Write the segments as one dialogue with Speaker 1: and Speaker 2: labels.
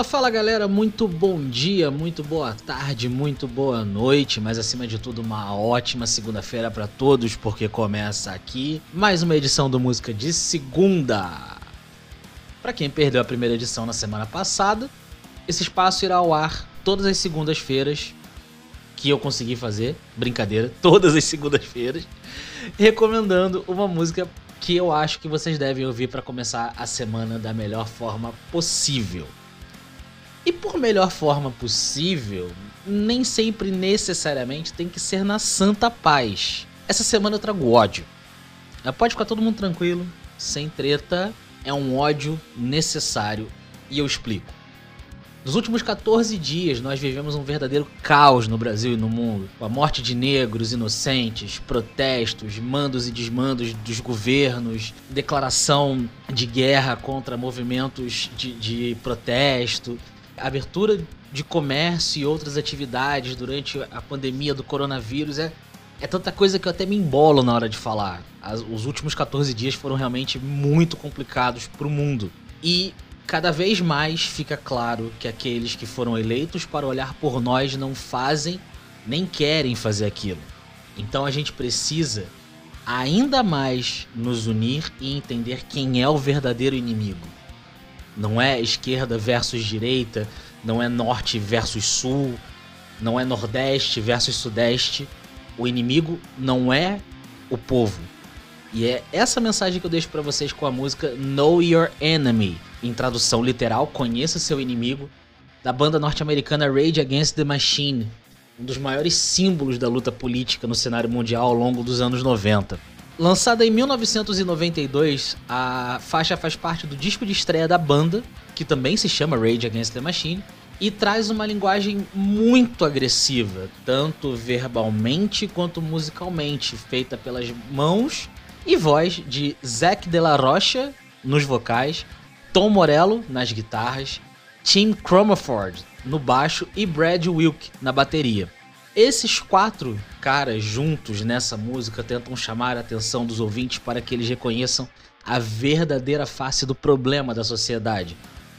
Speaker 1: Fala, fala galera, muito bom dia, muito boa tarde, muito boa noite, mas acima de tudo uma ótima segunda-feira para todos, porque começa aqui mais uma edição do Música de Segunda. Para quem perdeu a primeira edição na semana passada, esse espaço irá ao ar todas as segundas-feiras que eu consegui fazer, brincadeira, todas as segundas-feiras, recomendando uma música que eu acho que vocês devem ouvir para começar a semana da melhor forma possível. E por melhor forma possível, nem sempre necessariamente tem que ser na santa paz. Essa semana eu trago ódio. Pode ficar todo mundo tranquilo, sem treta, é um ódio necessário e eu explico. Nos últimos 14 dias, nós vivemos um verdadeiro caos no Brasil e no mundo. A morte de negros inocentes, protestos, mandos e desmandos dos governos, declaração de guerra contra movimentos de, de protesto, abertura de comércio e outras atividades durante a pandemia do coronavírus é, é tanta coisa que eu até me embolo na hora de falar. As, os últimos 14 dias foram realmente muito complicados para o mundo. E cada vez mais fica claro que aqueles que foram eleitos para olhar por nós não fazem nem querem fazer aquilo. Então a gente precisa ainda mais nos unir e entender quem é o verdadeiro inimigo. Não é esquerda versus direita, não é norte versus sul, não é nordeste versus sudeste. O inimigo não é o povo. E é essa mensagem que eu deixo para vocês com a música Know Your Enemy, em tradução literal, conheça seu inimigo, da banda norte-americana Rage Against the Machine, um dos maiores símbolos da luta política no cenário mundial ao longo dos anos 90. Lançada em 1992, a faixa faz parte do disco de estreia da banda, que também se chama Rage Against the Machine, e traz uma linguagem muito agressiva, tanto verbalmente quanto musicalmente, feita pelas mãos e voz de Zac De La Rocha nos vocais, Tom Morello nas guitarras, Tim Cromaford no baixo e Brad Wilk na bateria. Esses quatro caras juntos nessa música tentam chamar a atenção dos ouvintes para que eles reconheçam a verdadeira face do problema da sociedade,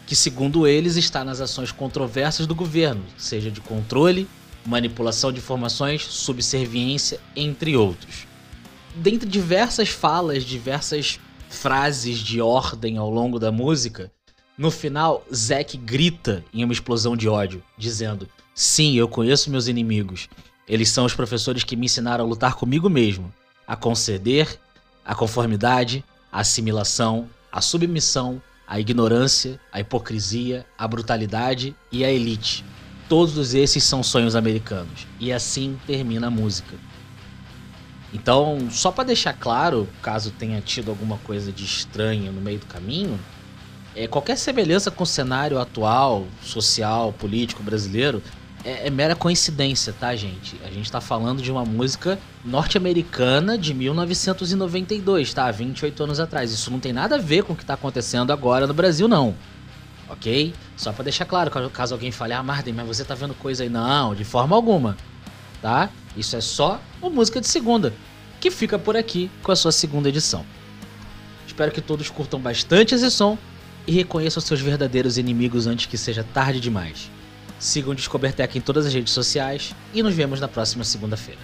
Speaker 1: que, segundo eles, está nas ações controversas do governo, seja de controle, manipulação de informações, subserviência, entre outros. Dentre diversas falas, diversas frases de ordem ao longo da música, no final, Zack grita em uma explosão de ódio, dizendo: Sim, eu conheço meus inimigos. Eles são os professores que me ensinaram a lutar comigo mesmo, a conceder, a conformidade, a assimilação, a submissão, a ignorância, a hipocrisia, a brutalidade e a elite. Todos esses são sonhos americanos. E assim termina a música. Então, só para deixar claro, caso tenha tido alguma coisa de estranho no meio do caminho, é, qualquer semelhança com o cenário atual, social, político brasileiro é, é, mera coincidência, tá, gente? A gente tá falando de uma música norte-americana de 1992, tá? 28 anos atrás. Isso não tem nada a ver com o que tá acontecendo agora no Brasil, não. Ok? Só para deixar claro, caso alguém fale, ah, Marden, mas você tá vendo coisa aí. Não, de forma alguma. Tá? Isso é só uma música de segunda, que fica por aqui com a sua segunda edição. Espero que todos curtam bastante esse som e reconheçam seus verdadeiros inimigos antes que seja tarde demais. Sigam o Descobertec em todas as redes sociais e nos vemos na próxima segunda-feira.